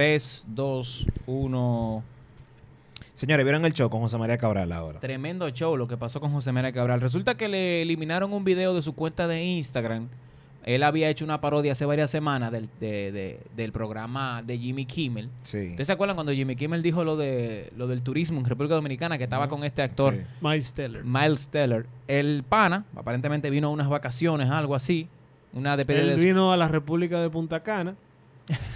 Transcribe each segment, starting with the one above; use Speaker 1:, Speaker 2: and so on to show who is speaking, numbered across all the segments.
Speaker 1: 3, 2, 1.
Speaker 2: Señores, ¿vieron el show con José María Cabral ahora?
Speaker 1: Tremendo show lo que pasó con José María Cabral. Resulta que le eliminaron un video de su cuenta de Instagram. Él había hecho una parodia hace varias semanas del, de- de- del programa de Jimmy Kimmel.
Speaker 2: Sí.
Speaker 1: ¿Ustedes se acuerdan cuando Jimmy Kimmel dijo lo de lo del turismo en República Dominicana que estaba con este actor
Speaker 2: Sí.
Speaker 3: Miles Teller.
Speaker 1: Miles Teller? El pana aparentemente vino a unas vacaciones, algo así, una despedida
Speaker 3: Él
Speaker 1: de
Speaker 3: vino a la República de Punta Cana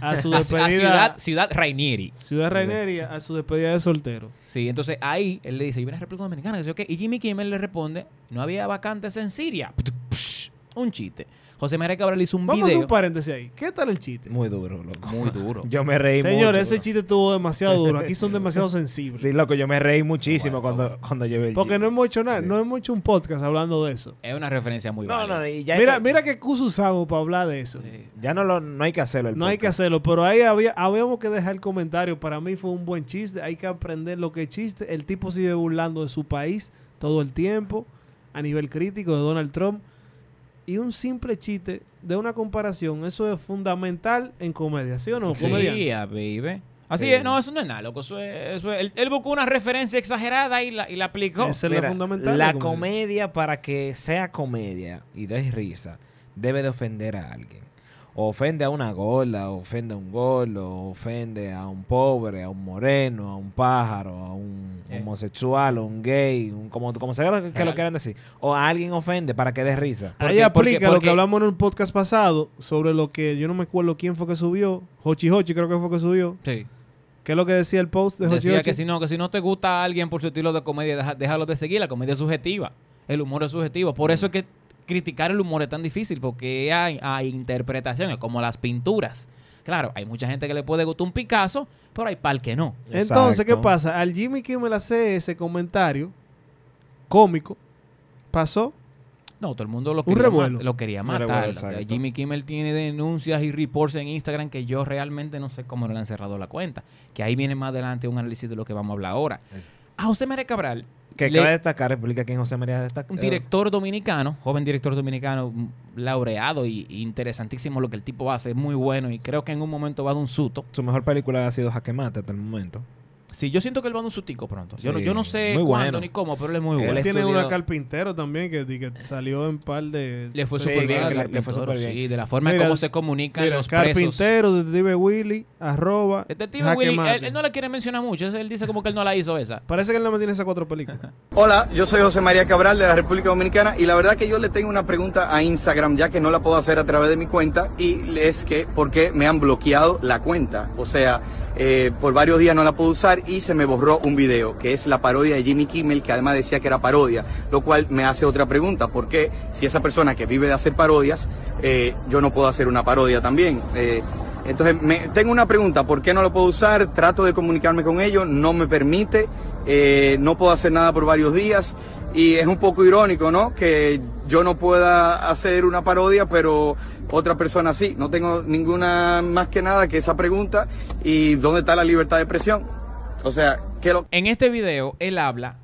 Speaker 3: a su
Speaker 1: a- a
Speaker 3: despedida.
Speaker 1: Ciudad, Ciudad Rainieri.
Speaker 3: Ciudad Raineria, a su despedida de soltero.
Speaker 1: Sí, entonces ahí él le dice, yo vine a República Dominicana, que sé yo qué. Y Jimmy Kimmel le responde, no había vacantes en Siria. Un chiste. José María Cabral hizo un
Speaker 3: Vamos
Speaker 1: video
Speaker 3: un paréntesis ahí. ¿Qué tal el chiste?
Speaker 2: Muy duro, loco.
Speaker 1: muy duro.
Speaker 2: Yo me reí
Speaker 3: Señor,
Speaker 2: mucho.
Speaker 3: ese chiste estuvo demasiado duro. Aquí son demasiado sensibles.
Speaker 2: Sí, loco, yo me reí muchísimo
Speaker 1: Bueno,
Speaker 2: cuando, cuando vi el
Speaker 3: Porque
Speaker 2: chiste.
Speaker 3: no hemos hecho nada,
Speaker 2: Sí.
Speaker 3: no hemos hecho un podcast hablando de eso.
Speaker 1: Es una referencia muy
Speaker 2: No,
Speaker 1: válida.
Speaker 2: no, y ya,
Speaker 3: Mira, mira qué excusa usamos para hablar de eso.
Speaker 2: ya no, lo, no hay que hacerlo. el
Speaker 3: No hay que hacerlo, pero ahí había, habíamos que dejar el comentario. Para mí fue un buen chiste. Hay que aprender lo que es chiste. El tipo sigue burlando de su país todo el tiempo, a nivel crítico de Donald Trump. Y un simple chiste de una comparación, eso es fundamental en comedia, ¿sí o no?
Speaker 1: Sí,
Speaker 3: comediante?
Speaker 1: ah, baby. Así
Speaker 2: Sí.
Speaker 1: es, no, eso no es nada, loco. Eso es, eso es- él, él buscó una referencia exagerada y la, y la aplicó.
Speaker 3: Esa es
Speaker 2: Mira,
Speaker 3: la fundamental.
Speaker 2: la
Speaker 3: de
Speaker 2: comedia, para que sea comedia y dé risa, debe de ofender a alguien. O ofende a una gorda, o ofende a un gordo, o ofende a un pobre, a un moreno, a un pájaro, a un
Speaker 1: Eh.
Speaker 2: homosexual, o un gay, un, como, como sea que, que lo quieran decir. O a alguien ofende para que dé risa.
Speaker 3: Ahí
Speaker 1: Porque-
Speaker 3: aplica
Speaker 1: porque-
Speaker 3: lo que hablamos en un podcast pasado sobre lo que yo no me acuerdo quién fue que subió. Hochi Hochi creo que fue que subió.
Speaker 1: Sí.
Speaker 3: ¿Qué es lo que decía el post de Hochi
Speaker 1: Decía
Speaker 3: Hochi?
Speaker 1: que si no, que si no te gusta a alguien por su estilo de comedia, deja- déjalo de seguir. La comedia es subjetiva. El humor es subjetivo. Por eso es que criticar el humor es tan difícil, porque hay, hay interpretaciones, como las pinturas. Claro, hay mucha gente que le puede gustar un Picasso, pero hay pal que no.
Speaker 3: Entonces, ¿qué pasa? Al Jimmy Kimmel hace ese comentario cómico, pasó.
Speaker 1: No, todo el mundo lo
Speaker 3: Un
Speaker 1: quería, ma- lo quería matar.
Speaker 2: revuelo.
Speaker 1: Jimmy Kimmel tiene denuncias y reports en Instagram que yo realmente no sé cómo no le han cerrado la cuenta. Que ahí viene más adelante un análisis de lo que vamos a hablar ahora.
Speaker 2: Eso.
Speaker 1: A José María Cabral,
Speaker 2: Que
Speaker 1: le-
Speaker 2: cabe destacar, explica quién José María destaca.
Speaker 1: un director dominicano, joven director dominicano, mm, laureado y, y interesantísimo lo que el tipo hace, es muy bueno y creo que en un momento va de un suto.
Speaker 2: Su mejor película ha sido Jaque Mate hasta el momento.
Speaker 1: Sí, yo siento que él va de un sutico pronto. Yo, no, yo no sé
Speaker 2: muy
Speaker 1: cuándo
Speaker 2: bueno.
Speaker 1: ni cómo, pero él es muy
Speaker 2: Él
Speaker 1: bueno.
Speaker 3: Él tiene una carpintero también que, que salió en par de...
Speaker 1: Le fue
Speaker 2: Sí,
Speaker 1: súper bien.
Speaker 2: le- fue bien.
Speaker 1: Sí, de la forma en cómo se comunican
Speaker 3: Mira,
Speaker 1: los presos.
Speaker 3: carpintero, detective Willy, arroba...
Speaker 1: Detective
Speaker 3: Jaque
Speaker 1: Willy, él, él no la quiere mencionar mucho. Él dice como que él no la hizo esa.
Speaker 3: Parece que él no me tiene esas cuatro películas.
Speaker 4: Hola, yo soy José María Cabral de la República Dominicana y la verdad que yo le tengo una pregunta a Instagram ya que no la puedo hacer a través de mi cuenta y es que ¿por qué me han bloqueado la cuenta? O sea, eh, por varios días no la puedo usar y se me borró un video que es la parodia de Jimmy Kimmel que además decía que era parodia, lo cual me hace otra pregunta, ¿por qué si esa persona que vive de hacer parodias, eh, yo no puedo hacer una parodia también? Eh, entonces, me, tengo una pregunta, ¿por qué no lo puedo usar? Trato de comunicarme con ellos, no me permite, eh, no puedo hacer nada por varios días y es un poco irónico, ¿no? Que yo no pueda hacer una parodia, pero otra persona sí. No tengo ninguna más que nada que esa pregunta y ¿dónde está la libertad de expresión? O sea, ¿qué lo...
Speaker 1: En este video, él habla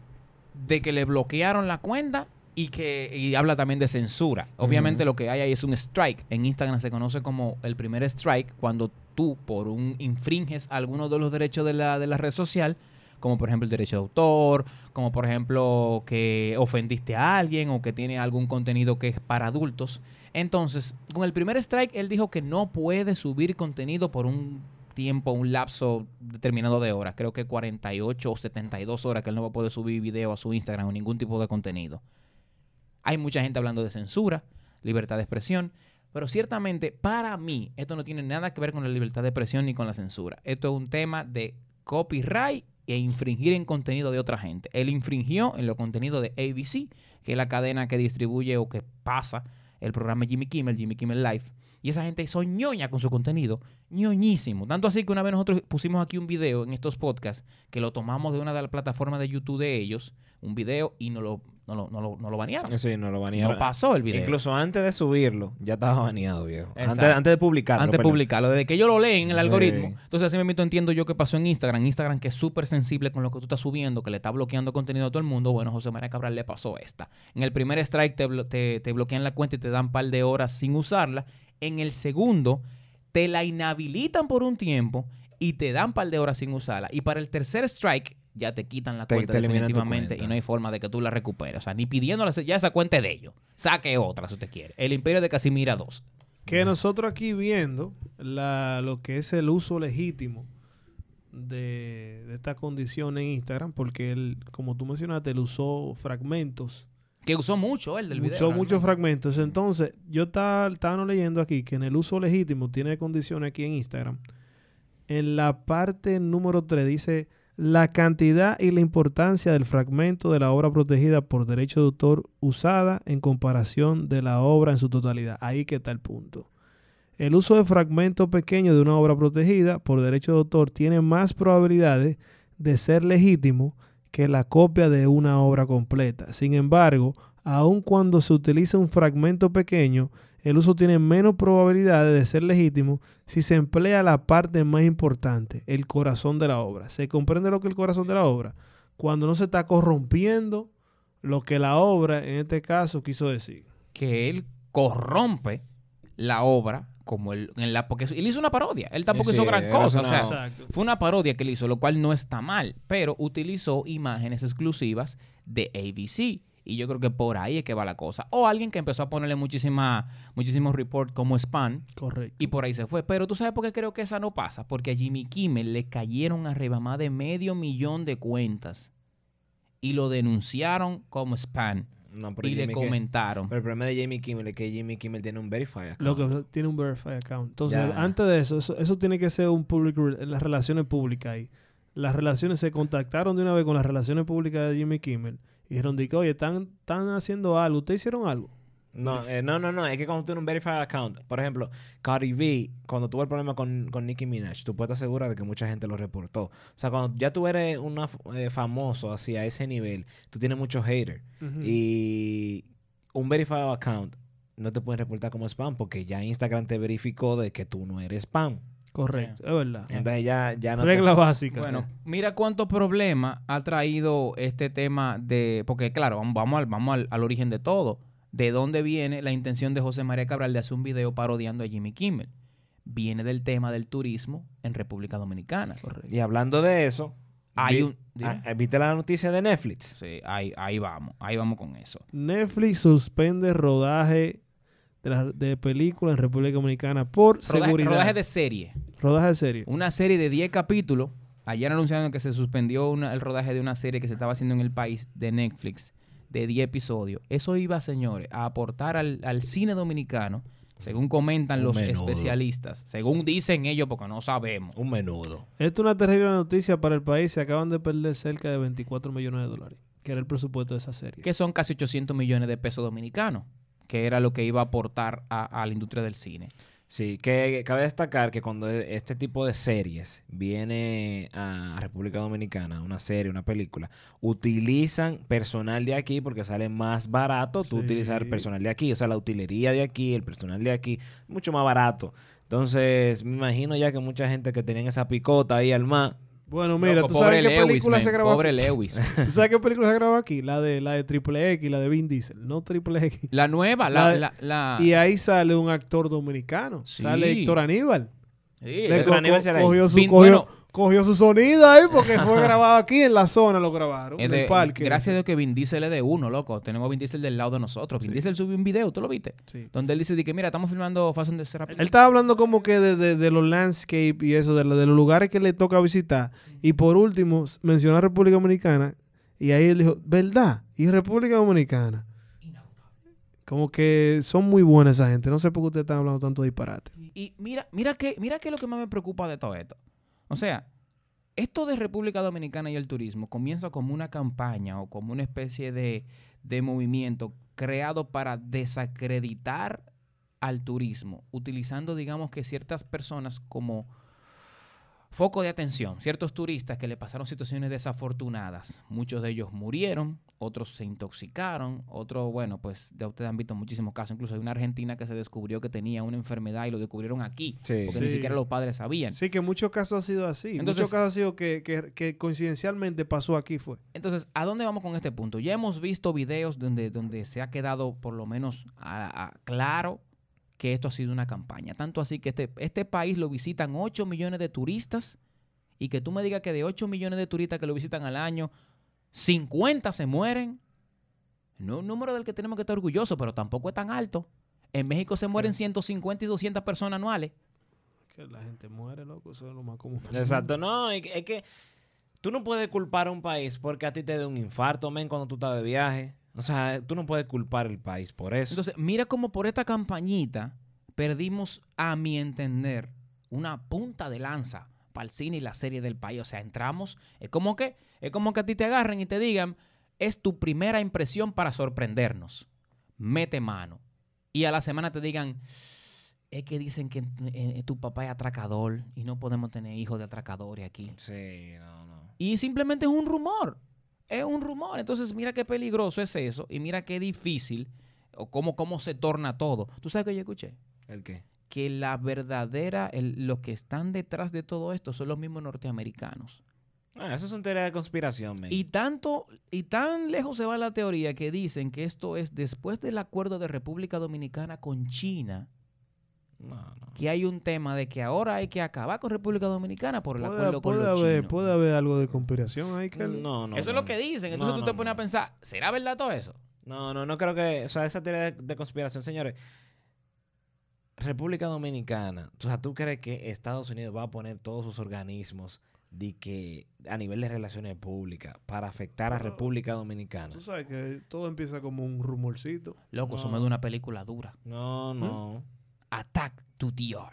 Speaker 1: de que le bloquearon la cuenta y que y habla también de censura. Obviamente lo que hay ahí es un strike. En Instagram se conoce como el primer strike cuando tú por un infringes alguno de los derechos de la, de la red social, como por ejemplo el derecho de autor, como por ejemplo que ofendiste a alguien o que tiene algún contenido que es para adultos. Entonces, con el primer strike, él dijo que no puede subir contenido por un tiempo, un lapso determinado de horas. Creo que 48 o 72 horas que él no va a poder subir video a su Instagram o ningún tipo de contenido. Hay mucha gente hablando de censura, libertad de expresión, pero ciertamente para mí esto no tiene nada que ver con la libertad de expresión ni con la censura. Esto es un tema de copyright e infringir en contenido de otra gente. Él infringió en los contenidos de ABC, que es la cadena que distribuye o que pasa el programa Jimmy Kimmel, Jimmy Kimmel Live. Y esa gente son ñoña con su contenido, ñoñísimo. Tanto así que una vez nosotros pusimos aquí un video en estos podcasts que lo tomamos de una de las plataformas de YouTube de ellos, un video, y no lo, no lo, no lo, no lo banearon.
Speaker 2: Sí, no lo banearon.
Speaker 1: No pasó el video.
Speaker 2: Incluso antes de subirlo, ya estaba baneado, viejo. Antes, antes de publicarlo.
Speaker 1: Antes de publicarlo, desde que ellos lo leen en el
Speaker 2: Sí.
Speaker 1: algoritmo. Entonces, así mismo entiendo yo que pasó en Instagram. Instagram, que es súper sensible con lo que tú estás subiendo, que le está bloqueando contenido a todo el mundo. Bueno, José María Cabral le pasó esta. En el primer strike te, te, te bloquean la cuenta y te dan un par de horas sin usarla. En el segundo, te la inhabilitan por un tiempo y te dan par de horas sin usarla. Y para el tercer strike ya te quitan la
Speaker 2: Te-
Speaker 1: cuenta
Speaker 2: te
Speaker 1: definitivamente
Speaker 2: cuenta.
Speaker 1: y no hay forma de que tú la recuperes. O sea, ni pidiéndola, ya esa cuenta es de ellos. Saque otra si usted quiere. El Imperio de Casimira 2.
Speaker 3: Que nosotros aquí viendo la, lo que es el uso legítimo de, de esta condición en Instagram, porque él, como tú mencionaste, él usó fragmentos,
Speaker 1: Que usó mucho el del video.
Speaker 3: usó muchos fragmentos. Entonces, yo estaba, estaba leyendo aquí que en el uso legítimo tiene condiciones aquí en Instagram. En la parte número 3 dice la cantidad y la importancia del fragmento de la obra protegida por derecho de autor usada en comparación de la obra en su totalidad. Ahí que está el punto. El uso de fragmentos pequeños de una obra protegida por derecho de autor tiene más probabilidades de ser legítimo que la copia de una obra completa. Sin embargo, aun cuando se utiliza un fragmento pequeño, el uso tiene menos probabilidades de ser legítimo si se emplea la parte más importante, el corazón de la obra. ¿Se comprende lo que es el corazón de la obra? Cuando no se está corrompiendo lo que la obra, en este caso, quiso decir.
Speaker 1: Que él corrompe la obra como él, en la, porque él hizo una parodia. Él tampoco
Speaker 2: Sí,
Speaker 1: hizo gran cosa. O sea,
Speaker 3: Exacto.
Speaker 1: Fue una parodia que él hizo, lo cual no está mal, pero utilizó imágenes exclusivas de ABC. Y yo creo que por ahí es que va la cosa. O alguien que empezó a ponerle muchísima, muchísimos reports como spam
Speaker 3: Correcto.
Speaker 1: y por ahí se fue. Pero tú sabes por qué creo que esa no pasa. Porque a Jimmy Kimmel le cayeron arriba más de medio millón de cuentas y lo denunciaron como spam
Speaker 2: No, pero
Speaker 1: y le
Speaker 2: Jimmy
Speaker 1: comentaron.
Speaker 2: Pero el problema de Jamie Kimmel es que Jimmy Kimmel tiene un verify account.
Speaker 3: Lo que tiene un verified account. Entonces,
Speaker 2: Ya.
Speaker 3: antes de eso, eso, eso tiene que ser un public, las relaciones públicas ahí. Las relaciones se contactaron de una vez con las relaciones públicas de Jimmy Kimmel y dijeron que, oye, están, están haciendo algo. ¿Ustedes hicieron algo?
Speaker 2: No, eh, no, no, no. Es que cuando tú tienes un verified account, por ejemplo, Cardi B, cuando tuvo el problema con, con Nicki Minaj, tú puedes estar segura de que mucha gente lo reportó. O sea, cuando ya tú eres una eh, famoso así a ese nivel, tú tienes muchos haters. Y un verified account no te pueden reportar como spam porque ya Instagram te verificó de que tú no eres spam.
Speaker 3: Correcto, es verdad.
Speaker 2: Entonces ya, ya no te-
Speaker 3: Regla básica.
Speaker 1: Bueno, mira cuántos problemas ha traído este tema de... Porque claro, vamos, vamos, al, vamos al, al origen de todo. ¿De dónde viene la intención de José María Cabral de hacer un video parodiando a Jimmy Kimmel? Viene del tema del turismo en República Dominicana.
Speaker 2: Y hablando de eso,
Speaker 1: Hay
Speaker 2: vi-
Speaker 1: un...
Speaker 2: ah, ¿viste la noticia de Netflix?
Speaker 1: Sí, ahí, ahí vamos. Ahí vamos con eso.
Speaker 3: Netflix suspende rodaje de, la- de películas en República Dominicana por
Speaker 1: Rodaje,
Speaker 3: seguridad.
Speaker 1: rodaje de serie.
Speaker 3: Rodaje de serie.
Speaker 1: Una serie de 10 capítulos. Ayer anunciaron que se suspendió una- el rodaje de una serie que se estaba haciendo en el país de Netflix de 10 episodios. Eso iba, señores, a aportar al, al cine dominicano, según comentan
Speaker 2: Un
Speaker 1: los
Speaker 2: menudo.
Speaker 1: especialistas, según dicen ellos, porque no sabemos.
Speaker 2: Un menudo.
Speaker 3: Esto es una terrible noticia para el país. Se acaban de perder cerca de 24 millones de dólares, que era el presupuesto de esa serie.
Speaker 1: Que son casi 800 millones de pesos dominicanos, que era lo que iba a aportar a, a la industria del cine.
Speaker 2: Sí, que cabe destacar que cuando e- este tipo de series viene a República Dominicana, una serie, una película, utilizan personal de aquí porque sale más barato tú
Speaker 3: Sí.
Speaker 2: utilizar personal de aquí, o sea, la utilería de aquí, el personal de aquí, mucho más barato. Entonces, me imagino ya que mucha gente que tenían esa picota ahí al mar,
Speaker 3: Bueno, mira,
Speaker 1: Loco,
Speaker 3: ¿tú sabes qué
Speaker 1: Lewis,
Speaker 3: película
Speaker 1: man,
Speaker 3: se grabó
Speaker 1: Pobre
Speaker 3: aquí?
Speaker 1: Lewis.
Speaker 3: ¿Tú sabes qué película se grabó aquí? La de la de Triple X, la de Vin Diesel, no Triple X.
Speaker 1: La nueva, la...
Speaker 3: La-
Speaker 1: la, la-
Speaker 3: Y ahí sale un actor dominicano.
Speaker 1: Sí.
Speaker 3: Sale Héctor Aníbal.
Speaker 1: Sí,
Speaker 2: Héctor Aníbal
Speaker 3: co- cogió, su,
Speaker 1: Vin-
Speaker 3: cogió,
Speaker 1: bueno.
Speaker 3: Cogió su sonido ahí porque fue grabado aquí en la zona, lo grabaron. En el parque.
Speaker 1: Gracias a Dios que Vin Diesel es de uno, loco. Tenemos a Vin Diesel del lado de nosotros. Vin
Speaker 3: Sí.
Speaker 1: Diesel subió un video, ¿tú lo viste?
Speaker 3: Sí.
Speaker 1: Donde él dice de que, mira, estamos filmando Fast and the.
Speaker 3: Él estaba hablando como que de, de- de los landscape y eso, de, de los lugares que le toca visitar. Y por último, mencionó a República Dominicana. Y ahí él dijo, ¿verdad? Y República Dominicana. Como que son muy buenas esa gente. No sé por qué ustedes están hablando tanto de disparate.
Speaker 1: Y mira, mira que, mira que es lo que más me preocupa de todo esto. O sea, esto de República Dominicana y el turismo comienza como una campaña o como una especie de, de movimiento creado para desacreditar al turismo, utilizando, digamos que ciertas personas como foco de atención, ciertos turistas que le pasaron situaciones desafortunadas. Muchos de ellos murieron, otros se intoxicaron, otros, bueno, pues ya ustedes han visto muchísimos casos. Incluso hay una argentina que se descubrió que tenía una enfermedad y lo descubrieron aquí,
Speaker 2: Sí.
Speaker 1: porque ni siquiera los padres sabían.
Speaker 3: Sí, que en muchos casos ha sido así. En
Speaker 1: Entonces-
Speaker 3: muchos casos ha sido que, que- que coincidencialmente pasó aquí fue.
Speaker 1: Entonces, ¿a dónde vamos con este punto? Ya hemos visto videos donde, donde se ha quedado por lo menos a- a- claro que esto ha sido una campaña. Tanto así que este, este país lo visitan 8 millones de turistas y que tú me digas que de 8 millones de turistas que lo visitan al año, 50 se mueren. No es un número del que tenemos que estar orgullosos, pero tampoco es tan alto. En México se mueren 150 y 200 personas anuales.
Speaker 3: Que la gente muere, loco. Eso es lo más común.
Speaker 2: Exacto, no, es que, es que tú no puedes culpar a un país porque a ti te dé un infarto, men, cuando tú estás de viaje. O sea, tú no puedes culpar al país por eso.
Speaker 1: Entonces, mira cómo por esta campañita perdimos, a mi entender, una punta de lanza para el cine y la serie del país. O sea, entramos, es como que, es como que a ti te agarren y te digan, es tu primera impresión para sorprendernos. Mete mano. Y a la semana te digan, es que dicen que eh, tu papá es atracador y no podemos tener hijos de atracadores aquí.
Speaker 2: Sí, no, no.
Speaker 1: Y simplemente es un rumor. Es un rumor. Entonces, mira qué peligroso es eso. Y mira qué difícil. O cómo, cómo se torna todo. ¿Tú sabes que yo escuché?
Speaker 2: ¿El qué?
Speaker 1: Que la verdadera, el- los que están detrás de todo esto son los mismos norteamericanos.
Speaker 2: Ah, eso es una teoría de conspiración, men.
Speaker 1: Y tanto, y tan lejos se va la teoría que dicen que esto es después del acuerdo de República Dominicana con China,
Speaker 2: No, no.
Speaker 1: que hay un tema de que ahora hay que acabar con República Dominicana por el
Speaker 3: Puede,
Speaker 1: acuerdo con los
Speaker 3: haber,
Speaker 1: chinos.
Speaker 3: puede haber algo de conspiración ahí que
Speaker 2: No, no.
Speaker 1: Eso es
Speaker 2: no.
Speaker 1: lo que dicen. Entonces
Speaker 2: No,
Speaker 1: tú te
Speaker 2: no,
Speaker 1: pones a
Speaker 2: no.
Speaker 1: pensar, ¿será verdad todo eso?
Speaker 2: No, no, no creo que. O sea, esa teoría de, de conspiración, señores. República Dominicana. O sea, ¿tú crees que Estados Unidos va a poner todos sus organismos de que a nivel de relaciones públicas para afectar a República Dominicana?
Speaker 3: Tú sabes que todo empieza como un rumorcito.
Speaker 1: Loco, eso
Speaker 2: No.
Speaker 1: me da una película dura.
Speaker 2: No, no.
Speaker 1: Attack to DR.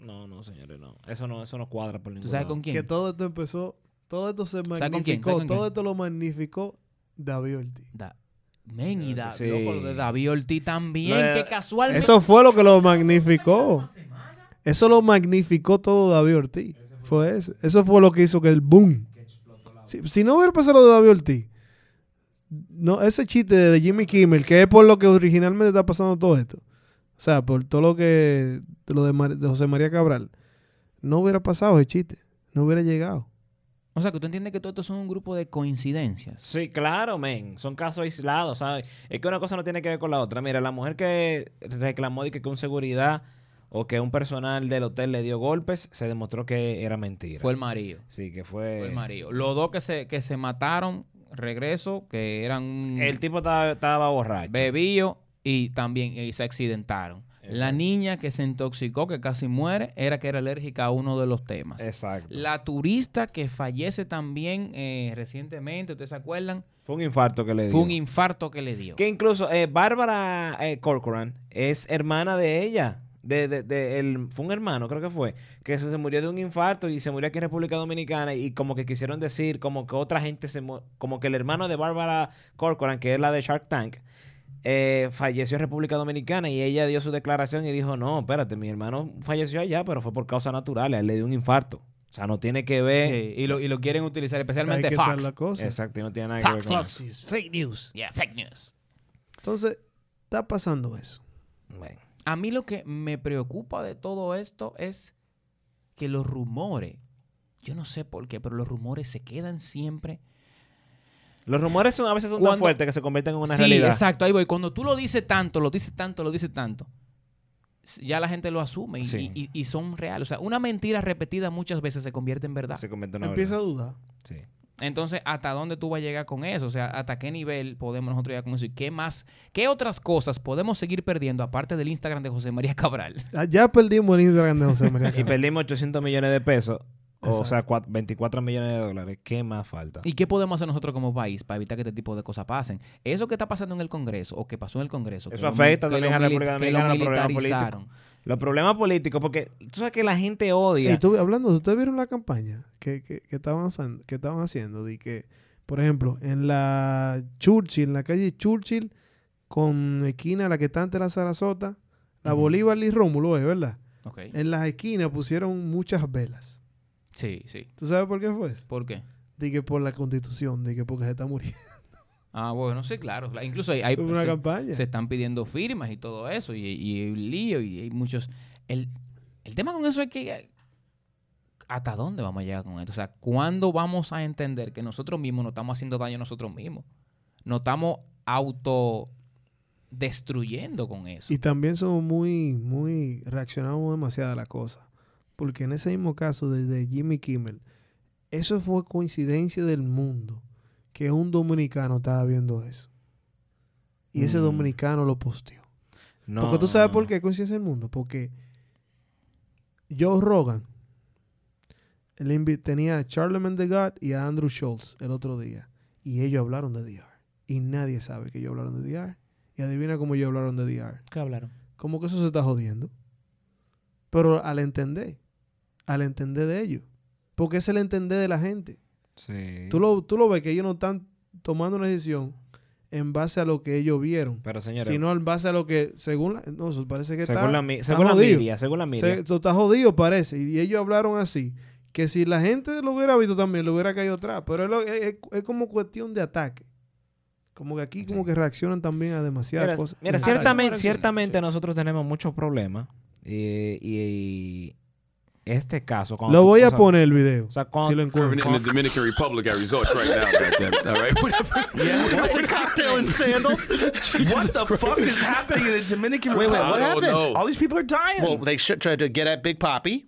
Speaker 2: No, no, señores, no. Eso no, eso no cuadra por ningún
Speaker 1: ¿Tú sabes
Speaker 2: lado.
Speaker 1: con quién?
Speaker 3: Que todo esto empezó, todo esto se
Speaker 1: con quién?
Speaker 3: magnificó,
Speaker 1: ¿Sabes con
Speaker 3: todo
Speaker 1: quién?
Speaker 3: esto lo magnificó David Ortiz.
Speaker 1: Da- Men y da,
Speaker 2: Sí.
Speaker 1: loco, lo de David Ortiz también,
Speaker 2: de-
Speaker 1: que casualmente...
Speaker 3: Eso fue lo que lo magnificó. Eso lo magnificó todo David Ortiz. Fue ese. Eso fue lo que hizo que el boom. Si, si no hubiera pasado lo de David Ortiz, no, ese chiste de Jimmy Kimmel, que es por lo que originalmente está pasando todo esto. O sea, por todo lo que de lo de, Mar- de José María Cabral, no hubiera pasado ese chiste. No hubiera llegado.
Speaker 1: O sea, que tú entiendes que todo esto son un grupo de coincidencias.
Speaker 2: Sí, claro, men. Son casos aislados, ¿sabes? Es que una cosa no tiene que ver con la otra. Mira, la mujer que reclamó de que, que un seguridad o que un personal del hotel le dio golpes, se demostró que era mentira.
Speaker 1: Fue el marido.
Speaker 2: Sí, que fue...
Speaker 1: Fue el marido. Los dos que se, que se mataron, regreso, que eran un
Speaker 2: El tipo estaba, estaba borracho.
Speaker 1: bebío y también y se accidentaron. La niña que se intoxicó, que casi muere, era que era alérgica a uno de los temas.
Speaker 2: Exacto.
Speaker 1: La turista que fallece también eh, recientemente, ¿ustedes se acuerdan?
Speaker 2: Fue un infarto que le dio.
Speaker 1: Fue un infarto que le dio.
Speaker 2: Que incluso eh, Bárbara eh, Corcoran es hermana de ella. De, de- de- el, fue un hermano, creo que fue, que se, se murió de un infarto y se murió aquí en República Dominicana y como que quisieron decir, como que otra gente se como que el hermano de Bárbara Corcoran, que es la de Shark Tank, eh, falleció en República Dominicana y ella dio su declaración y dijo, no, espérate, mi hermano falleció allá, pero fue por causas naturales, a él le dio un infarto. O sea, no tiene que ver...
Speaker 1: Sí, y, lo, y lo quieren utilizar especialmente
Speaker 3: Ahí que está
Speaker 1: Fox.
Speaker 3: la cosa.
Speaker 2: Exacto, y no tiene nada que ver con
Speaker 1: Fox.
Speaker 2: eso.
Speaker 3: Is fake news.
Speaker 1: Yeah, fake news.
Speaker 3: Entonces, está pasando eso.
Speaker 2: Bueno.
Speaker 1: A mí lo que me preocupa de todo esto es que los rumores, yo no sé por qué, pero los rumores se quedan siempre.
Speaker 2: Los rumores son, a veces son tan fuertes que se convierten en una
Speaker 1: sí,
Speaker 2: realidad.
Speaker 1: exacto, ahí voy. Cuando tú lo dices tanto, lo dices tanto, lo dices tanto, ya la gente lo asume y,
Speaker 2: Sí.
Speaker 1: y- y son reales. O sea, una mentira repetida muchas veces se convierte en verdad.
Speaker 2: Se convierte en una
Speaker 3: Empieza a
Speaker 2: verdad.
Speaker 3: dudar.
Speaker 2: Sí.
Speaker 1: Entonces, ¿hasta dónde tú vas a llegar con eso? O sea, ¿hasta qué nivel podemos nosotros llegar con eso? ¿Y qué más, qué otras cosas podemos seguir perdiendo aparte del Instagram de José María Cabral?
Speaker 3: Ah, Ya perdimos el Instagram de José María
Speaker 2: Y
Speaker 3: Cabral.
Speaker 2: perdimos 800 millones de pesos. O sea, cua- 24 millones de dólares. ¿Qué más falta?
Speaker 1: ¿Y qué podemos hacer nosotros como país para evitar que este tipo de cosas pasen? Eso que está pasando en el Congreso o que pasó en el Congreso.
Speaker 2: Eso afecta también a la República Dominicana, los problemas
Speaker 1: militarizaron.
Speaker 2: Los problemas políticos, porque tú sabes que la gente odia.
Speaker 3: Y tú, hablando, ¿ustedes vieron la campaña que, que, que estaban, haciendo- que estaban haciendo? De que, por ejemplo, en la Churchill, en la calle Churchill, con esquina, la que está ante la Sarasota, la. Bolívar y Rómulo, ¿es verdad?
Speaker 1: Ok.
Speaker 3: En las esquinas pusieron muchas velas.
Speaker 1: Sí, sí.
Speaker 3: ¿Tú sabes por qué fue eso?
Speaker 1: ¿Por qué?
Speaker 3: De que por la constitución, de que porque se está muriendo.
Speaker 1: Ah, bueno, sí, claro. La- Incluso hay, hay-
Speaker 3: una
Speaker 1: se,
Speaker 3: campaña.
Speaker 1: se están pidiendo firmas y todo eso, y, y hay un lío, y hay muchos... El, el tema con eso es que... ¿Hasta dónde vamos a llegar con esto? O sea, ¿cuándo vamos a entender que nosotros mismos nos estamos haciendo daño a nosotros mismos? Nos estamos auto destruyendo con eso.
Speaker 3: Y también somos muy, muy, reaccionamos demasiado a la cosa. Porque en ese mismo caso de, de Jimmy Kimmel, eso fue coincidencia del mundo que un dominicano estaba viendo eso. Y ese
Speaker 2: Mm.
Speaker 3: dominicano lo posteó.
Speaker 2: No,
Speaker 3: Porque tú sabes
Speaker 2: no,
Speaker 3: por qué coincidencia del mundo. Porque Joe Rogan él tenía a Charlemagne the God y a Andrew Schultz el otro día. Y ellos hablaron de DR. Y nadie sabe que ellos hablaron de DR. Y adivina cómo ellos hablaron de DR.
Speaker 1: ¿Qué hablaron?
Speaker 3: Como que eso se está jodiendo. Pero al entender, al entender de ellos. Porque es el entender de la gente.
Speaker 2: Sí.
Speaker 3: Tú lo, tú lo ves que ellos no están tomando una decisión en base a lo que ellos vieron,
Speaker 2: Pero señores,
Speaker 3: sino en base a lo que, según la, no, eso parece que
Speaker 2: según,
Speaker 3: está,
Speaker 2: la, mi-
Speaker 3: está
Speaker 2: según la media, según la
Speaker 3: Se-
Speaker 2: media.
Speaker 3: esto está jodido parece. Y ellos hablaron así. Que si la gente lo hubiera visto también, lo hubiera caído atrás. Pero es, lo- es- como cuestión de ataque. Como que aquí como que reaccionan también a demasiadas
Speaker 2: Mira,
Speaker 3: cosas.
Speaker 2: mira, ciertamente, ciertamente
Speaker 1: sí.
Speaker 2: nosotros tenemos muchos problemas. Y, y este caso... cuando
Speaker 3: Lo
Speaker 2: tú-
Speaker 3: voy
Speaker 2: o
Speaker 3: a
Speaker 2: sea,
Speaker 3: poner el video.
Speaker 2: O sea, cuando,
Speaker 3: si lo encuentro.
Speaker 5: it in the Dominican Republic at resorts right now. goddamn, all right, whatever.
Speaker 6: Yeah, what's a cocktail and sandals? what the fuck is happening in the Dominican Republic?
Speaker 7: Wait, wait,
Speaker 6: Republic?
Speaker 7: what happened?
Speaker 6: All these people are dying.
Speaker 7: Well, they should try to get at Big Poppy.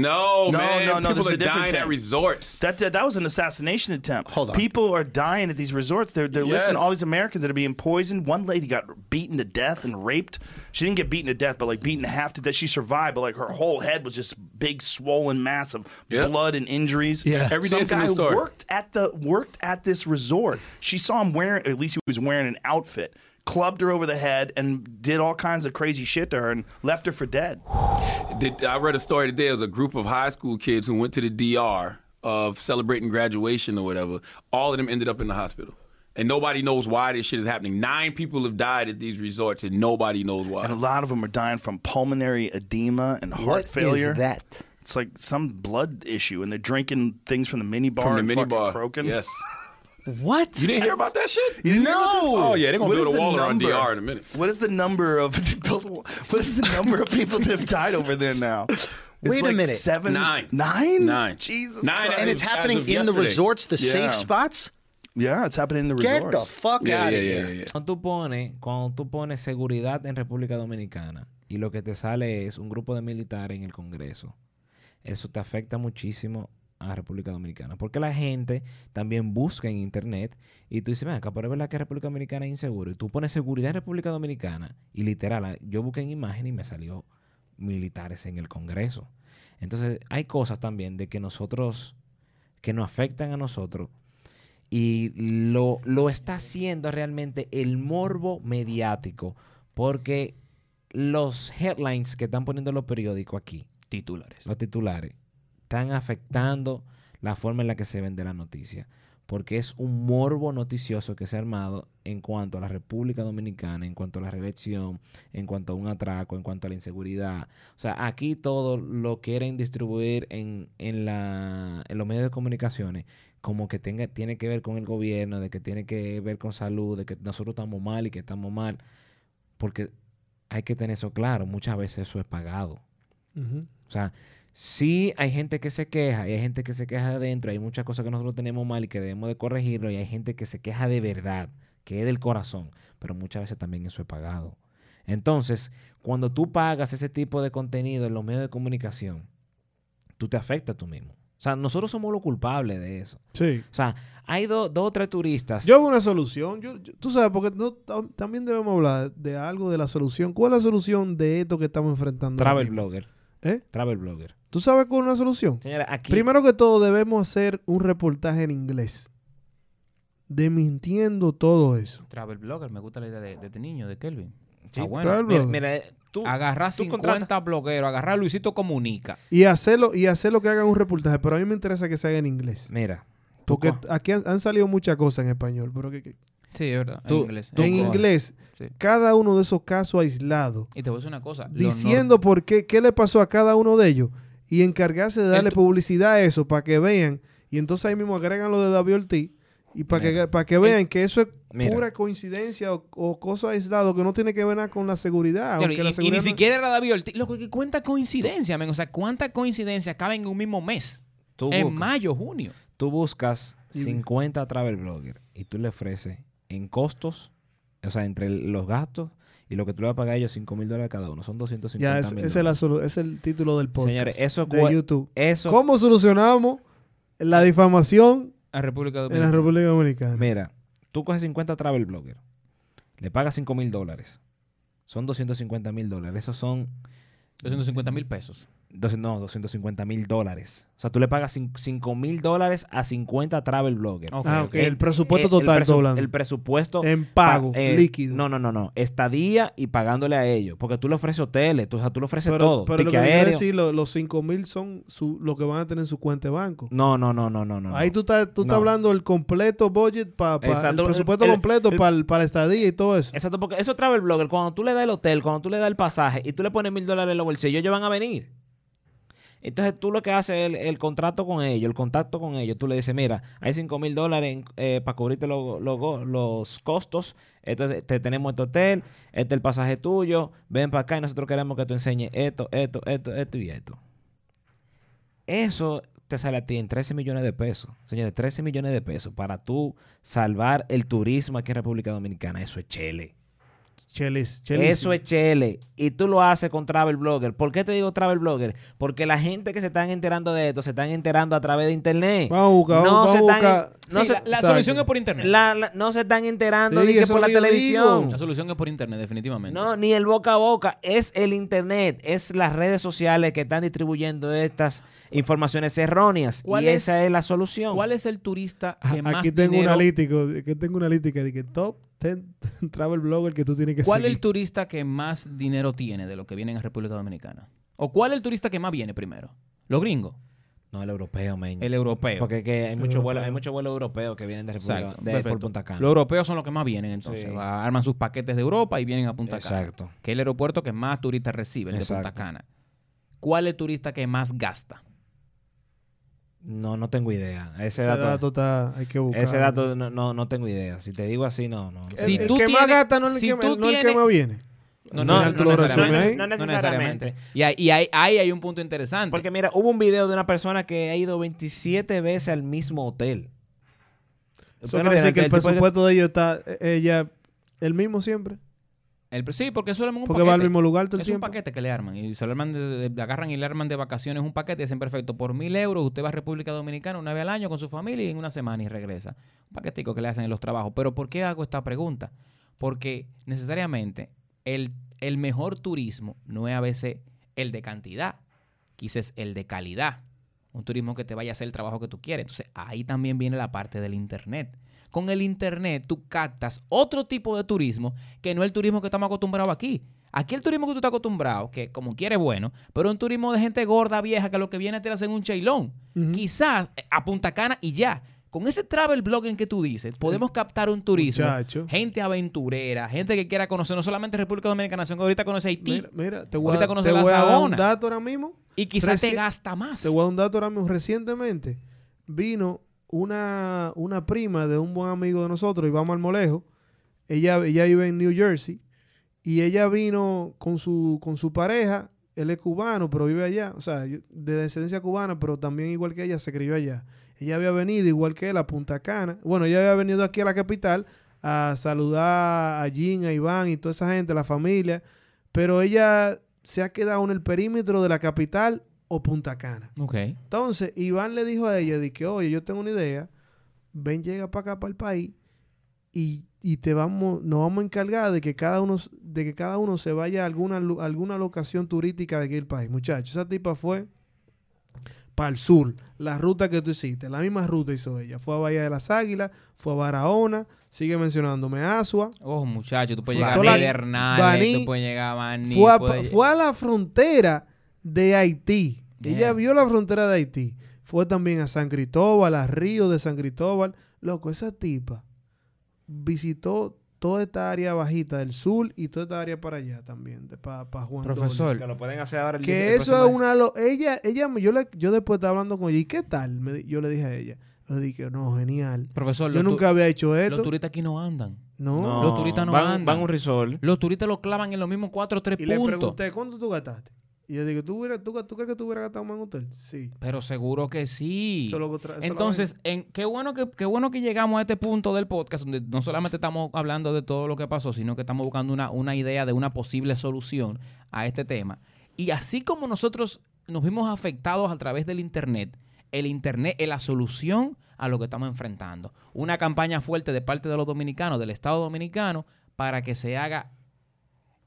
Speaker 5: No,
Speaker 6: No,
Speaker 5: man.
Speaker 6: no, no,
Speaker 5: People
Speaker 6: this
Speaker 5: are
Speaker 6: a different
Speaker 5: dying at resorts.
Speaker 6: that, that that was an assassination attempt.
Speaker 7: Hold on.
Speaker 6: People are dying at these resorts. They're they're listening to all these Americans that are being poisoned. One lady got beaten to death and raped. She didn't get beaten to death, but like beaten half to death. She survived, but like her whole head was just big, swollen mass of
Speaker 5: Yep.
Speaker 6: blood and injuries.
Speaker 7: Yeah.
Speaker 5: Every
Speaker 6: Some
Speaker 5: day it's a
Speaker 6: guy
Speaker 5: new
Speaker 6: who
Speaker 5: story.
Speaker 6: worked at the worked at this resort. She saw him wearing. At least he was wearing an outfit. Clubbed her over the head and did all kinds of crazy shit to her and left her for dead.
Speaker 5: Did, I read a story today. It was a group of high school kids who went to the DR of celebrating graduation or whatever. All of them ended up in the hospital. And nobody knows why this shit is happening. Nine people have died at these resorts, and nobody knows why.
Speaker 6: And a lot of them are dying from pulmonary edema and heart
Speaker 7: What is
Speaker 6: failure.
Speaker 7: that?
Speaker 6: It's like some blood issue, and they're drinking things from the mini bar
Speaker 5: From the
Speaker 6: and
Speaker 5: mini
Speaker 6: fucking
Speaker 5: bar.
Speaker 6: croaking.
Speaker 5: Yes.
Speaker 7: What?
Speaker 5: You didn't hear about that shit?
Speaker 6: You didn't hear about this?
Speaker 5: Oh, yeah, they're going
Speaker 6: What
Speaker 5: to
Speaker 6: is
Speaker 5: build a
Speaker 6: the
Speaker 5: wall around
Speaker 6: number?
Speaker 5: DR in a minute.
Speaker 6: What is the number of what is the number of people that have died over there now? It's
Speaker 7: Wait a minute.
Speaker 6: Seven,
Speaker 5: Nine.
Speaker 6: nine,
Speaker 5: Nine.
Speaker 6: Jesus,
Speaker 5: Nine
Speaker 6: Christ.
Speaker 7: and it's happening
Speaker 5: of
Speaker 7: in the resorts, the
Speaker 6: Yeah.
Speaker 7: safe spots?
Speaker 6: yeah, it's happening in the resorts.
Speaker 7: Get the
Speaker 6: resorts.
Speaker 7: fuck
Speaker 5: Yeah,
Speaker 7: out
Speaker 5: yeah,
Speaker 7: of
Speaker 5: yeah,
Speaker 7: here.
Speaker 5: yeah, yeah.
Speaker 2: Cuando tú pones, cuando tú pones seguridad en República Dominicana y lo que te sale es un grupo de militares en el Congreso, eso te afecta muchísimo a República Dominicana. Porque la gente también busca en internet y tú dices, ven acá, pero es verdad que República Dominicana es inseguro. Y tú pones seguridad en República Dominicana y literal, yo busqué en imagen y me salió militares en el Congreso. Entonces, hay cosas también de que nosotros, que nos afectan a nosotros y lo, lo está haciendo realmente el morbo mediático porque los headlines que están poniendo los periódicos aquí,
Speaker 1: Titulares.
Speaker 2: los titulares, están afectando la forma en la que se vende la noticia. Porque es un morbo noticioso que se ha armado en cuanto a la República Dominicana, en cuanto a la reelección, en cuanto a un atraco, en cuanto a la inseguridad. O sea, aquí todo lo quieren distribuir en, en, la, en los medios de comunicaciones como que tenga, tiene que ver con el gobierno, de que tiene que ver con salud, de que nosotros estamos mal y que estamos mal. Porque hay que tener eso claro, muchas veces eso es pagado. O sea, sí hay gente que se queja y hay gente que se queja de adentro, hay muchas cosas que nosotros tenemos mal y que debemos de corregirlo y hay gente que se queja de verdad, que es del corazón, pero muchas veces también eso es pagado. Entonces, cuando tú pagas ese tipo de contenido en los medios de comunicación, tú te afectas tú mismo. O sea, nosotros somos los culpables de eso.
Speaker 3: Sí.
Speaker 2: O sea, hay do- dos o tres turistas.
Speaker 3: Yo veo una solución. Yo, yo- tú sabes, porque no, tam- también debemos hablar de algo de la solución. ¿Cuál es la solución de esto que estamos enfrentando?
Speaker 2: Travel blogger.
Speaker 3: ¿Eh?
Speaker 2: Travel blogger.
Speaker 3: ¿Tú sabes cuál es una solución?
Speaker 2: Señora, aquí.
Speaker 3: Primero que todo, debemos hacer un reportaje en inglés. Desmintiendo todo eso.
Speaker 1: Travel blogger, me gusta la idea de, de este niño, de Kelvin.
Speaker 2: Sí,
Speaker 1: Está bueno.
Speaker 3: Travel
Speaker 2: mira,
Speaker 3: blogger.
Speaker 2: mira, eh, tú,
Speaker 1: Agarrar
Speaker 2: tú
Speaker 1: 50
Speaker 2: contratas-
Speaker 1: blogueros, agarrar a Luisito Comunica.
Speaker 3: Y hacerlo, y hacerlo que hagan un reportaje. Pero a mí me interesa que se haga en inglés.
Speaker 2: Mira. tú
Speaker 3: Porque aquí han, han salido muchas cosas en español. Pero que, que-
Speaker 1: Sí, es verdad.
Speaker 2: Tú-
Speaker 1: en inglés.
Speaker 2: tú
Speaker 3: en inglés,
Speaker 1: Sí.
Speaker 3: cada uno de esos casos aislados,
Speaker 1: Y te voy a decir una cosa.
Speaker 3: diciendo por qué, qué le pasó a cada uno de ellos y encargarse de darle
Speaker 1: Ent-
Speaker 3: publicidad a eso para que vean. Y entonces ahí mismo agregan lo de David Ortiz y para que, para que vean que eso es
Speaker 2: Mira.
Speaker 3: pura coincidencia o, o cosa aislada que no tiene que ver nada con la seguridad.
Speaker 1: Claro, y,
Speaker 3: la
Speaker 1: y
Speaker 3: seguridad
Speaker 1: ni
Speaker 3: no-
Speaker 1: siquiera era David Ortiz. Lo que cuenta coincidencia, men. O sea, ¿cuántas coincidencias caben en un mismo mes?
Speaker 2: tú,
Speaker 1: En
Speaker 2: buscas,
Speaker 1: mayo, junio.
Speaker 2: tú buscas
Speaker 3: Y-
Speaker 2: 50 travel blogger y tú le ofreces en costos O sea, entre los gastos y lo que tú le vas a pagar a ellos, 5 mil dólares cada uno. Son 250
Speaker 3: Ya, es-
Speaker 2: mil
Speaker 3: ese es, la solu- es el título del podcast
Speaker 2: Señores, eso
Speaker 3: de YouTube.
Speaker 2: Eso,
Speaker 3: ¿Cómo solucionamos la difamación
Speaker 1: A República
Speaker 3: en la. República Dominicana?
Speaker 2: mira, tú coges 50 travel blogger, le pagas 5 mil dólares. Son 250 mil dólares. Esos son
Speaker 1: 250 mil pesos.
Speaker 2: 200 no, 250 mil dólares. O sea, tú le pagas 5 mil dólares a 50 travel bloggers.
Speaker 3: Ah. El presupuesto
Speaker 2: Eh,
Speaker 3: total,
Speaker 2: presu-
Speaker 3: está hablando.
Speaker 2: El presupuesto
Speaker 3: En pago,
Speaker 2: pa- eh,
Speaker 3: líquido.
Speaker 2: No, no, no, no. Estadía y pagándole a ellos. Porque tú le ofreces hoteles, tú, o sea, tú le ofreces
Speaker 3: pero,
Speaker 2: todo.
Speaker 3: pero lo que
Speaker 2: aéreo.
Speaker 3: decir, lo- los 5 mil son su, lo que van a tener en su cuenta de banco.
Speaker 2: No, no, no, no, no, no.
Speaker 3: Ahí tú estás, tú estás
Speaker 2: No.
Speaker 3: hablando del completo budget, para el
Speaker 2: Exacto.
Speaker 3: presupuesto
Speaker 2: El-
Speaker 3: completo
Speaker 2: el-
Speaker 3: para para estadía y todo eso.
Speaker 2: Exacto, porque esos travel bloggers, cuando tú le das el hotel, cuando tú le das el pasaje y tú le pones mil dólares en los bolsillos, ellos van a venir. Entonces tú lo que haces es el, contrato con ellos, el contacto con ellos. Tú le dices, mira, hay cinco mil dólares para cubrirte lo- lo- los costos. Entonces te tenemos este hotel, este es el pasaje tuyo, ven para acá y nosotros queremos que tú enseñes esto, esto, esto, esto y esto. Eso te sale a ti en 13 millones de pesos. Señores, 13 millones de pesos para tú salvar el turismo aquí en República Dominicana. Eso es chele.
Speaker 3: Chelis, chelis.
Speaker 2: Eso es chele. Y tú lo haces con Travel Blogger. ¿Por qué te digo Travel Blogger? Porque la gente que se están enterando de esto se están enterando a través de internet.
Speaker 3: Vamos a buscar,
Speaker 2: No
Speaker 3: vamos,
Speaker 2: se
Speaker 3: vamos a
Speaker 2: están-
Speaker 3: buscar.
Speaker 2: no
Speaker 1: Sí,
Speaker 2: se-
Speaker 1: la, solución es por internet.
Speaker 2: La- la- no se están enterando
Speaker 3: Sí,
Speaker 2: ni que por la televisión.
Speaker 3: digo.
Speaker 1: La solución es por internet, definitivamente.
Speaker 2: No, ni el boca a boca, es el internet, es las redes sociales que están distribuyendo estas informaciones erróneas.
Speaker 1: ¿Cuál
Speaker 2: y
Speaker 1: es-
Speaker 2: esa es la solución.
Speaker 1: ¿Cuál es el turista que más
Speaker 3: Aquí tengo
Speaker 1: dinero...
Speaker 3: una analítico, aquí tengo una analítica de que top 10 travel blogger que tú tienes que
Speaker 1: ¿Cuál es el turista que más dinero tiene de lo que viene en República Dominicana? ¿O cuál es el turista que más viene primero? ¿Los gringos?
Speaker 2: No, el europeo, men.
Speaker 1: El europeo.
Speaker 2: Porque que hay muchos vuelos, muchos vuelos europeos que vienen de República
Speaker 1: Exacto,
Speaker 2: de, por. Punta Cana.
Speaker 1: Los europeos son los que más vienen entonces.
Speaker 2: Sí.
Speaker 1: Arman sus paquetes de Europa y vienen a Punta Cana.
Speaker 2: Exacto.
Speaker 1: Que es el aeropuerto que más turistas recibe, el de Punta. Cana. ¿Cuál es el turista que más gasta?
Speaker 2: No, no tengo idea. Ese,
Speaker 3: Ese
Speaker 2: dato,
Speaker 3: dato está, hay que buscar.
Speaker 2: ese dato no, no, no tengo idea. Si te digo así, no, no.
Speaker 3: El,
Speaker 1: Si
Speaker 3: el
Speaker 1: tú
Speaker 3: que más
Speaker 1: tienes-
Speaker 3: gasta no es el,
Speaker 1: si
Speaker 3: que,
Speaker 1: tú
Speaker 3: no el que más viene.
Speaker 1: No,
Speaker 3: tú lo resumes ahí.
Speaker 2: no
Speaker 1: No
Speaker 2: necesariamente.
Speaker 1: Y ahí, y ahí- ahí hay un punto interesante.
Speaker 2: Porque mira, hubo un video de una persona que ha ido 27 veces al mismo hotel.
Speaker 3: Eso
Speaker 2: no
Speaker 3: quiere decir que el presupuesto de ellos está eh, ella el mismo siempre.
Speaker 1: El- sí, porque eso es un
Speaker 3: Porque va al
Speaker 1: paquete.
Speaker 3: mismo lugar todo el
Speaker 1: Es un paquete que le arman. Y se lo arman de, de- agarran y le arman de vacaciones un paquete y dicen, perfecto, por mil euros usted va a República Dominicana una vez al año con su familia y en una semana y regresa. Un paquetico que le hacen en los trabajos. Pero ¿por qué hago esta pregunta? Porque necesariamente el, el mejor turismo no es a veces el de cantidad, quizás el de calidad. Un turismo que te vaya a hacer el trabajo que tú quieres. Entonces ahí también viene la parte del Internet. Con el Internet tú captas otro tipo de turismo que no es el turismo que estamos acostumbrados aquí. Aquí el turismo que tú estás acostumbrado, que como quieres bueno, pero un turismo de gente gorda, vieja, que lo que viene te hacen un chailón. Quizás eh, a Punta Cana y ya. Con ese travel blogging que tú dices, podemos captar un turismo.
Speaker 3: Muchacho.
Speaker 1: Gente aventurera, gente que quiera conocer no solamente República Dominicana, sino que ahorita conoce Haití.
Speaker 3: Mira, mira, te voy,
Speaker 1: Ahorita
Speaker 3: a,
Speaker 1: conoce
Speaker 3: te
Speaker 1: la
Speaker 3: voy a dar un dato ahora mismo.
Speaker 1: y quizás te gasta más.
Speaker 3: Te voy a dar un dato ahora mismo. Recientemente vino una, una prima de un buen amigo de nosotros, Iván Marmolejo. Ella, ella vive en New Jersey. Y ella vino con su, con su pareja. Él es cubano, pero vive allá. O sea, de descendencia cubana, pero también igual que ella, se crió allá. Ella había venido, igual que él, a Punta Cana. Bueno, ella había venido aquí a la capital a saludar a Jean, a Iván y toda esa gente, la familia. Pero ella se ha quedado en el perímetro de la capital o Punta Cana.
Speaker 1: Ok.
Speaker 3: Entonces, Iván le dijo a ella, de que, oye, yo tengo una idea, ven, llega para acá, para el país, y, y te vamos, nos vamos a encargar de que cada uno, de que cada uno se vaya a alguna, alguna locación turística de aquí del país. Muchachos, esa tipa fue para el sur, la ruta que tú hiciste, la misma ruta hizo ella. Fue a Bahía de las Águilas, fue a Barahona, sigue mencionándome Asua,
Speaker 1: Oh, muchacho, tú puedes llegar
Speaker 3: a Baní,
Speaker 1: tú puedes llegar a Baní.
Speaker 3: fue a,
Speaker 1: puedes-
Speaker 3: fue a la frontera de Haití.
Speaker 1: Yeah.
Speaker 3: Ella vio la frontera de Haití. Fue también a San Cristóbal, a Río de San Cristóbal. Loco, esa tipa visitó toda esta área bajita del sur y toda esta área para allá también, para Juan Dolio.
Speaker 1: Profesor,
Speaker 2: Que lo pueden hacer ahora el
Speaker 3: Que
Speaker 2: el
Speaker 3: eso es una... lo- ella, ella, yo, le, yo después estaba hablando con ella, ¿y qué tal? Me yo le dije a ella. Yo dije, no, genial.
Speaker 1: profesor,
Speaker 3: Yo
Speaker 1: los,
Speaker 3: nunca había hecho
Speaker 1: los
Speaker 3: esto.
Speaker 1: turistas aquí no andan.
Speaker 3: No.
Speaker 2: No,
Speaker 1: Los turistas no
Speaker 2: van,
Speaker 1: andan.
Speaker 2: van a un resort.
Speaker 1: Los turistas lo clavan en los mismos cuatro o tres
Speaker 3: Y le
Speaker 1: puntos.
Speaker 3: pregunté, ¿cuánto tú gastaste? Y yo digo, ¿tú, tú, tú crees que tú hubieras gastado más en hotel? Sí.
Speaker 1: Pero seguro que sí.
Speaker 3: Eso lo
Speaker 1: Entonces, en, qué, bueno que, qué bueno que llegamos a este punto del podcast donde no solamente estamos hablando de todo lo que pasó, sino que estamos buscando una, una idea de una posible solución a este tema. Y así como nosotros nos vimos afectados a través del Internet, el Internet es la solución a lo que estamos enfrentando. Una campaña fuerte de parte de los dominicanos, del Estado dominicano, para que se haga,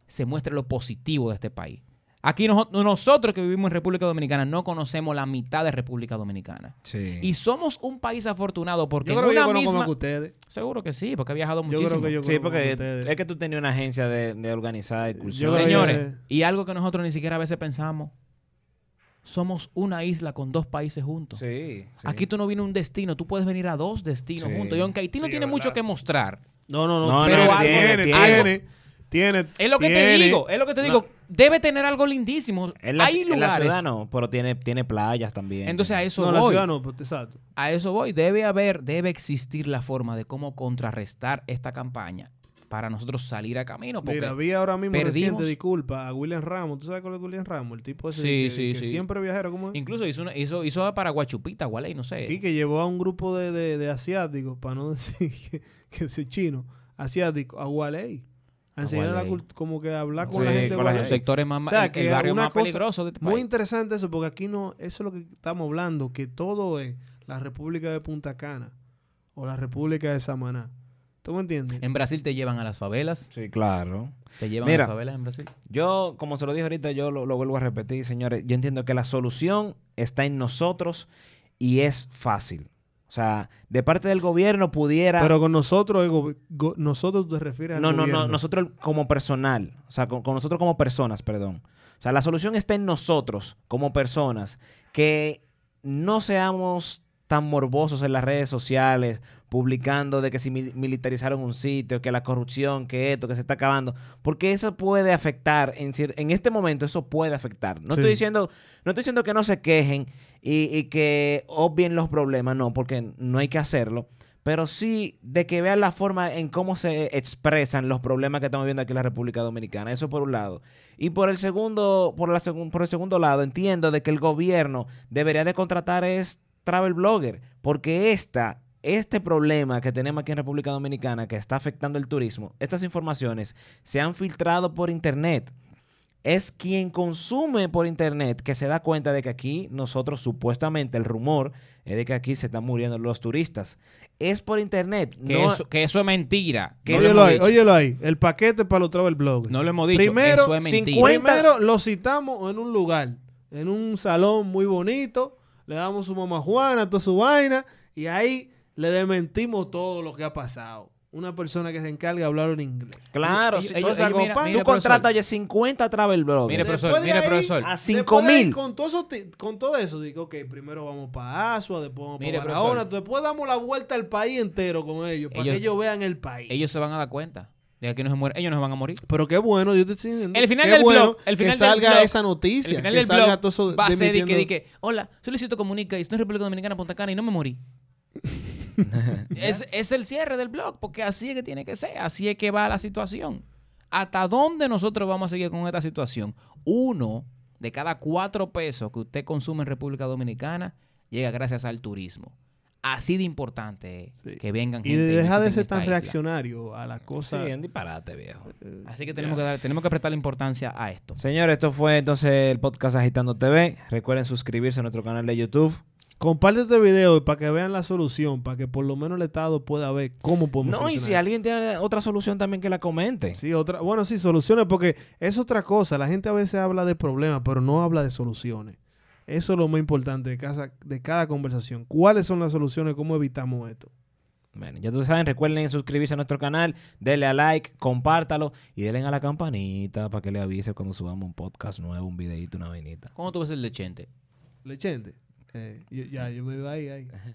Speaker 1: se muestre lo positivo de este país. Aquí noso- nosotros que vivimos en República Dominicana no conocemos la mitad de República Dominicana.
Speaker 2: Sí.
Speaker 1: Y somos un país afortunado porque
Speaker 3: Yo
Speaker 1: en
Speaker 3: creo que yo
Speaker 1: una misma...
Speaker 3: que ustedes.
Speaker 1: Seguro que sí, porque he viajado
Speaker 3: Yo
Speaker 1: muchísimo.
Speaker 3: creo que yo
Speaker 2: Sí, porque es que tú tenías una agencia de, de organizar excursiones.
Speaker 3: Yo
Speaker 1: Señores, y algo que nosotros ni siquiera a veces pensamos, somos una isla con dos países juntos.
Speaker 2: Sí, sí.
Speaker 1: Aquí tú no vienes a un destino, tú puedes venir a dos destinos
Speaker 2: Sí.
Speaker 1: juntos. Y aunque Haití no
Speaker 3: Sí,
Speaker 1: tiene mucho que mostrar,
Speaker 3: No, no, no.
Speaker 2: No,
Speaker 1: Pero
Speaker 3: tiene,
Speaker 1: algo-
Speaker 3: tiene,
Speaker 1: algo-
Speaker 3: tiene, tiene.
Speaker 1: es lo que te digo, es lo que te digo, debe tener algo lindísimo.
Speaker 2: En la,
Speaker 1: Hay
Speaker 2: en la
Speaker 1: lugares.
Speaker 2: ciudad no, pero tiene, tiene playas también.
Speaker 1: Entonces a eso
Speaker 3: No, la
Speaker 1: voy.
Speaker 3: ciudad no, pues, exacto.
Speaker 1: A eso voy. Debe haber, debe existir la forma de cómo contrarrestar esta campaña para nosotros salir a camino. Porque
Speaker 3: Mira, vi ahora mismo
Speaker 1: perdimos-
Speaker 3: reciente disculpa a William Ramos. ¿Tú sabes cuál es William Ramos? El tipo ese
Speaker 1: Sí,
Speaker 3: que,
Speaker 1: sí,
Speaker 3: que
Speaker 1: sí.
Speaker 3: siempre viajero como es.
Speaker 1: incluso hizo, una- hizo, hizo para Guachupita, Gualey, no sé.
Speaker 3: Sí, que llevó a un grupo de, de, de asiáticos, para no decir que, que es chino, asiático, a Gualey. A enseñar la
Speaker 1: Gualey.
Speaker 3: cult- como que a hablar con
Speaker 2: Sí,
Speaker 3: la gente
Speaker 2: con la
Speaker 1: los sectores más
Speaker 3: O sea, que
Speaker 1: el barrio
Speaker 3: una
Speaker 1: más
Speaker 3: cosa
Speaker 1: peligroso de este
Speaker 3: Muy
Speaker 1: país.
Speaker 3: interesante eso, porque aquí no, eso es lo que estamos hablando, que todo es la República de Punta Cana o la República de Samaná. ¿Tú me entiendes?
Speaker 1: En Brasil te llevan a las favelas.
Speaker 2: Sí, claro.
Speaker 1: Te llevan
Speaker 2: Mira.
Speaker 1: a las favelas en Brasil.
Speaker 2: Yo, como se lo dije ahorita, yo lo, lo vuelvo a repetir, señores. Yo entiendo que la solución está en nosotros y es fácil. O sea, de parte del gobierno pudiera...
Speaker 3: Pero con nosotros, el go- go- nosotros te refieres al
Speaker 2: no, no, no, nosotros como personal, o sea, con, con nosotros como personas, perdón. O sea, la solución está en nosotros como personas, que no seamos tan morbosos en las redes sociales, publicando de que si mil- militarizaron un sitio, que la corrupción, que esto, que se está acabando, porque eso puede afectar, en, en este momento eso puede afectar. No
Speaker 3: Sí.
Speaker 2: estoy diciendo, no estoy diciendo que no se quejen y, y que obvien los problemas, no, porque no hay que hacerlo pero sí de que vean la forma en cómo se expresan los problemas que estamos viendo aquí en la República Dominicana. Eso por un lado. Y por el segundo, por la segun- por el segundo lado, entiendo de que el gobierno debería de contratar es travel blogger, porque esta este problema que tenemos aquí en República Dominicana que está afectando el turismo, estas informaciones se han filtrado por internet. Es quien consume por internet que se da cuenta de que aquí nosotros supuestamente el rumor es de que aquí se están muriendo los turistas. Es por internet.
Speaker 1: Que,
Speaker 2: no-
Speaker 1: eso, que eso es mentira.
Speaker 2: Que
Speaker 1: lo
Speaker 3: óyelo ahí, óyelo ahí. El paquete para los travel bloggers.
Speaker 1: No lo hemos dicho.
Speaker 3: Primero,
Speaker 1: eso es mentira.
Speaker 2: 50
Speaker 3: Primero lo citamos en un lugar, en un salón muy bonito, le damos su mamá Juana, toda su vaina, y ahí le desmentimos todo lo que ha pasado. Una persona que se encarga de hablar en inglés.
Speaker 2: Claro, si
Speaker 1: ellos-
Speaker 2: tú,
Speaker 1: ellos- mira,
Speaker 2: tú contratas oye, 50 travel bloggers.
Speaker 1: Mire, profesor,
Speaker 3: de
Speaker 1: mire,
Speaker 3: ahí,
Speaker 1: profesor.
Speaker 2: a
Speaker 3: Después
Speaker 2: 5
Speaker 3: de ahí,
Speaker 2: mil.
Speaker 3: Con todo, eso, con todo eso, digo, ok, primero vamos para Asua, después vamos
Speaker 1: Mire,
Speaker 3: para Barahona, después damos la vuelta al país entero con ellos, para
Speaker 1: Ellos-
Speaker 3: que ellos vean el país.
Speaker 1: Ellos se van a dar cuenta de aquí no se mueren. Ellos no se van a morir.
Speaker 3: Pero qué bueno, yo te estoy diciendo.
Speaker 1: El final
Speaker 3: qué
Speaker 1: del
Speaker 3: bueno
Speaker 1: blog, el final
Speaker 3: que salga esa noticia,
Speaker 1: El final
Speaker 3: que
Speaker 1: del
Speaker 3: salga
Speaker 1: blog
Speaker 3: todo eso
Speaker 1: va a ser de que, de que, hola, soy Luisito Comunica y estoy en República Dominicana, Punta Cana y no me morí. es, es el cierre del blog, porque así es que tiene que ser, así es que va la situación. ¿Hasta dónde nosotros vamos a seguir con esta situación? Uno de cada cuatro pesos que usted consume en República Dominicana llega gracias al turismo. Así de importante
Speaker 3: Sí.
Speaker 1: que vengan
Speaker 3: Y
Speaker 1: gente
Speaker 3: deja de ser tan
Speaker 1: isla.
Speaker 3: reaccionario a las
Speaker 2: Sí,
Speaker 3: cosas.
Speaker 2: es un disparate, viejo.
Speaker 1: Así que tenemos que, dar, tenemos que prestarle importancia a esto.
Speaker 2: Señores, esto fue entonces el podcast Agitando TV. Recuerden suscribirse a nuestro canal de YouTube.
Speaker 3: Comparte este video para que vean la solución, para que por lo menos el Estado pueda ver cómo podemos
Speaker 2: No, y si alguien tiene otra solución también que la comente.
Speaker 3: Sí, otra, bueno, sí, soluciones, porque es otra cosa. La gente a veces habla de problemas, pero no habla de soluciones. Eso es lo más importante de cada, de cada conversación. ¿Cuáles son las soluciones? ¿Cómo evitamos esto?
Speaker 2: Bueno, ya ustedes saben, recuerden suscribirse a nuestro canal, denle a like, compártalo y denle a la campanita para que le avise cuando subamos un podcast nuevo, un videito, una vainita.
Speaker 1: ¿Cómo tú ves el?
Speaker 3: Lechente. Eh, yo- ya, yo me iba ahí, ahí.